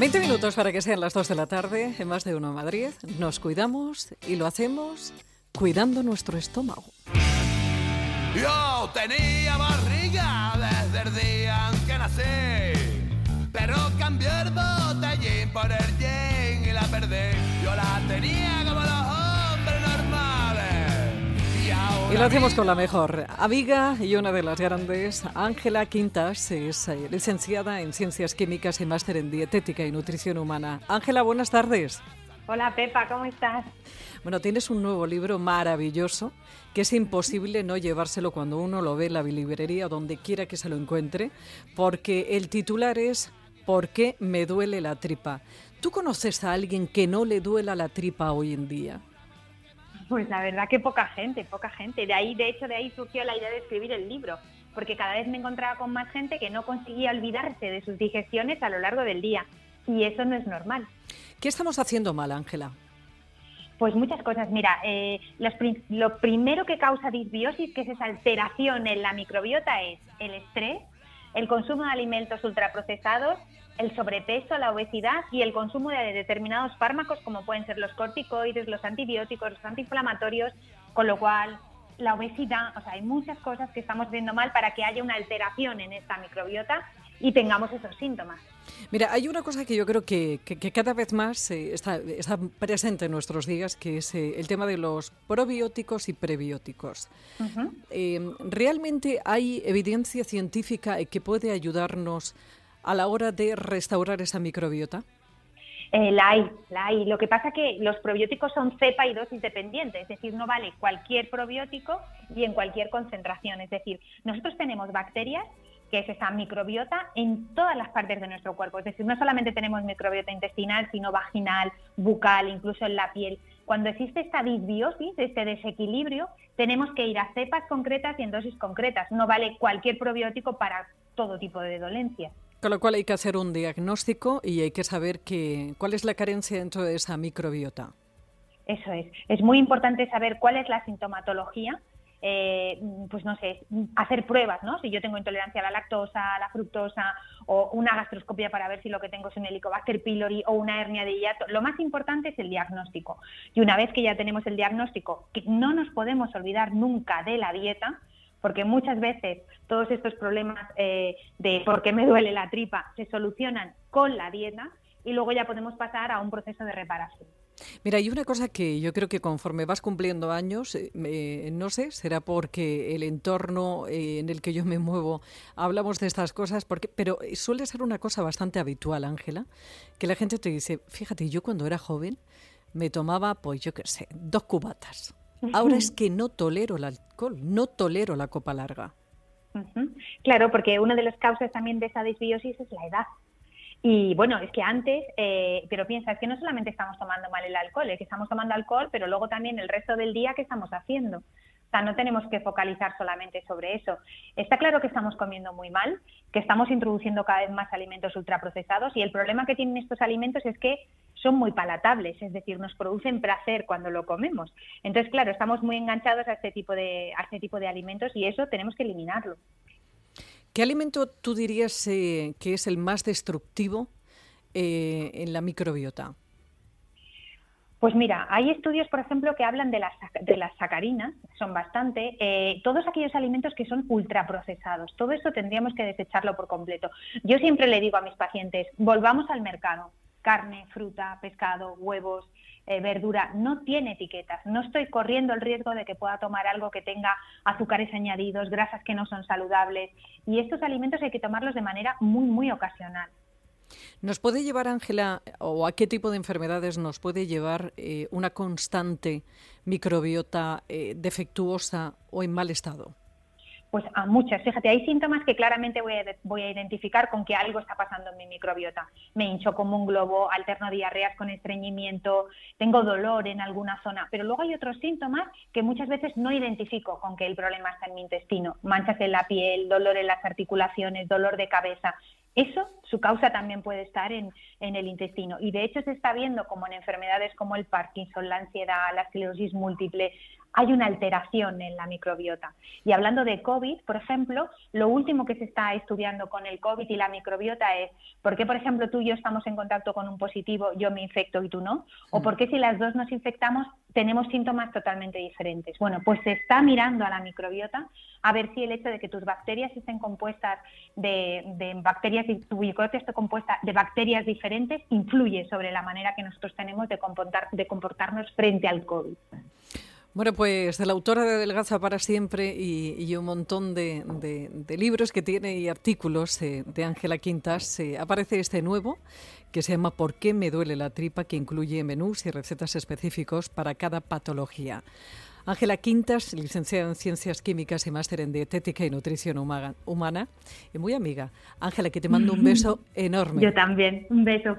20 minutos para que sean las 2 de la tarde en más de uno Madrid. Nos cuidamos y lo hacemos cuidando nuestro estómago. Yo tenía barriga desde el día en que nací, pero cambié el botellín por el gin y la perdí. Yo la tenía como los Y, lo hacemos con la mejor amiga y una de las grandes, Ángela Quintas, es eh, licenciada en Ciencias Químicas y máster en Dietética y Nutrición Humana. Ángela, buenas tardes. Hola Pepa, ¿cómo estás? Bueno, tienes un nuevo libro maravilloso que es imposible no llevárselo cuando uno lo ve en la librería o donde quiera que se lo encuentre, porque el titular es ¿Por qué me duele la tripa? ¿Tú conoces a alguien que no le duela la tripa hoy en día? Pues la verdad que poca gente, poca gente. De ahí, de hecho, de ahí surgió la idea de escribir el libro, porque cada vez me encontraba con más gente que no conseguía olvidarse de sus digestiones a lo largo del día. Y eso no es normal. ¿Qué estamos haciendo mal, Ángela? Pues muchas cosas. Mira, eh, los lo primero que causa disbiosis, que es esa alteración en la microbiota, es el estrés, el consumo de alimentos ultraprocesados, el sobrepeso, la obesidad y el consumo de determinados fármacos, como pueden ser los corticoides, los antibióticos, los antiinflamatorios, con lo cual la obesidad, o sea, hay muchas cosas que estamos viendo mal para que haya una alteración en esta microbiota y tengamos esos síntomas. Mira, hay una cosa que yo creo que, que- que cada vez más eh, está, está presente en nuestros días, que es eh, el tema de los probióticos y prebióticos. Eh, ¿Realmente hay evidencia científica que puede ayudarnos a la hora de restaurar esa microbiota? Eh, la hay, la hay. Lo que pasa que los probióticos son cepa y dosis dependientes, es decir, no vale cualquier probiótico y en cualquier concentración. Es decir, nosotros tenemos bacterias, que es esa microbiota, en todas las partes de nuestro cuerpo. Es decir, no solamente tenemos microbiota intestinal, sino vaginal, bucal, incluso en la piel. Cuando existe esta disbiosis, este desequilibrio, tenemos que ir a cepas concretas y en dosis concretas. No vale cualquier probiótico para todo tipo de dolencias. Con lo cual hay que hacer un diagnóstico y hay que saber que, cuál es la carencia dentro de esa microbiota. Eso es. Es muy importante saber cuál es la sintomatología. Eh, pues no sé, hacer pruebas, ¿no? Si yo tengo intolerancia a la lactosa, a la fructosa o una gastroscopia para ver si lo que tengo es un Helicobacter pylori o una hernia de hiato. Lo más importante es el diagnóstico. Y una vez que ya tenemos el diagnóstico, que no nos podemos olvidar nunca de la dieta, porque muchas veces todos estos problemas eh, de por qué me duele la tripa se solucionan con la dieta y luego ya podemos pasar a un proceso de reparación. Mira, hay una cosa que yo creo que conforme vas cumpliendo años, eh, no sé, será porque el entorno eh, en el que yo me muevo hablamos de estas cosas, porque, pero suele ser una cosa bastante habitual, Ángela, que la gente te dice, fíjate, yo cuando era joven me tomaba, pues yo qué sé, dos cubatas. Ahora es que no tolero el alcohol, no tolero la copa larga. Claro, porque una de las causas también de esa disbiosis es la edad. Y bueno, es que antes, eh, pero piensa, es que no solamente estamos tomando mal el alcohol, es que estamos tomando alcohol, pero luego también el resto del día, ¿qué estamos haciendo? O sea, no tenemos que focalizar solamente sobre eso. Está claro que estamos comiendo muy mal, que estamos introduciendo cada vez más alimentos ultraprocesados y el problema que tienen estos alimentos es que son muy palatables, es decir, nos producen placer cuando lo comemos. Entonces, claro, estamos muy enganchados a este tipo de, a este tipo de alimentos y eso tenemos que eliminarlo. ¿Qué alimento tú dirías eh, que es el más destructivo eh, en la microbiota? Pues mira, hay estudios, por ejemplo, que hablan de las, de las sacarinas, son bastante, eh, todos aquellos alimentos que son ultraprocesados. Todo esto tendríamos que desecharlo por completo. Yo siempre le digo a mis pacientes, volvamos al mercado. Carne, fruta, pescado, huevos, eh, verdura, no tiene etiquetas. No estoy corriendo el riesgo de que pueda tomar algo que tenga azúcares añadidos, grasas que no son saludables. Y estos alimentos hay que tomarlos de manera muy, muy ocasional. ¿Nos puede llevar, Ángela, o a qué tipo de enfermedades nos puede llevar eh, una constante microbiota eh, defectuosa o en mal estado? Pues a muchas. Fíjate, hay síntomas que claramente voy a, voy a identificar con que algo está pasando en mi microbiota. Me hincho como un globo, alterno diarreas con estreñimiento, tengo dolor en alguna zona, pero luego hay otros síntomas que muchas veces no identifico con que el problema está en mi intestino. Manchas en la piel, dolor en las articulaciones, dolor de cabeza. Eso, su causa también puede estar en, en, el intestino. Y de hecho se está viendo como en enfermedades como el Parkinson, la ansiedad, la esclerosis múltiple, hay una alteración en la microbiota. Y hablando de COVID, por ejemplo, lo último que se está estudiando con el COVID y la microbiota es por qué, por ejemplo, tú y yo estamos en contacto con un positivo, yo me infecto y tú no, o mm. por qué si las dos nos infectamos tenemos síntomas totalmente diferentes. Bueno, pues se está mirando a la microbiota a ver si el hecho de que tus bacterias estén compuestas de, de bacterias y tu microbiota esté compuesta de bacterias diferentes influye sobre la manera que nosotros tenemos de, comportar, de comportarnos frente al COVID. Bueno, pues de la autora de Delgaza para siempre y, un montón de, libros que tiene y artículos de Ángela Quintas, eh, aparece este nuevo que se llama ¿Por qué me duele la tripa? que incluye menús y recetas específicos para cada patología. Ángela Quintas, licenciada en Ciencias Químicas y máster en Dietética y Nutrición Humana, y muy amiga. Ángela, que te mando un beso enorme. Yo también, un beso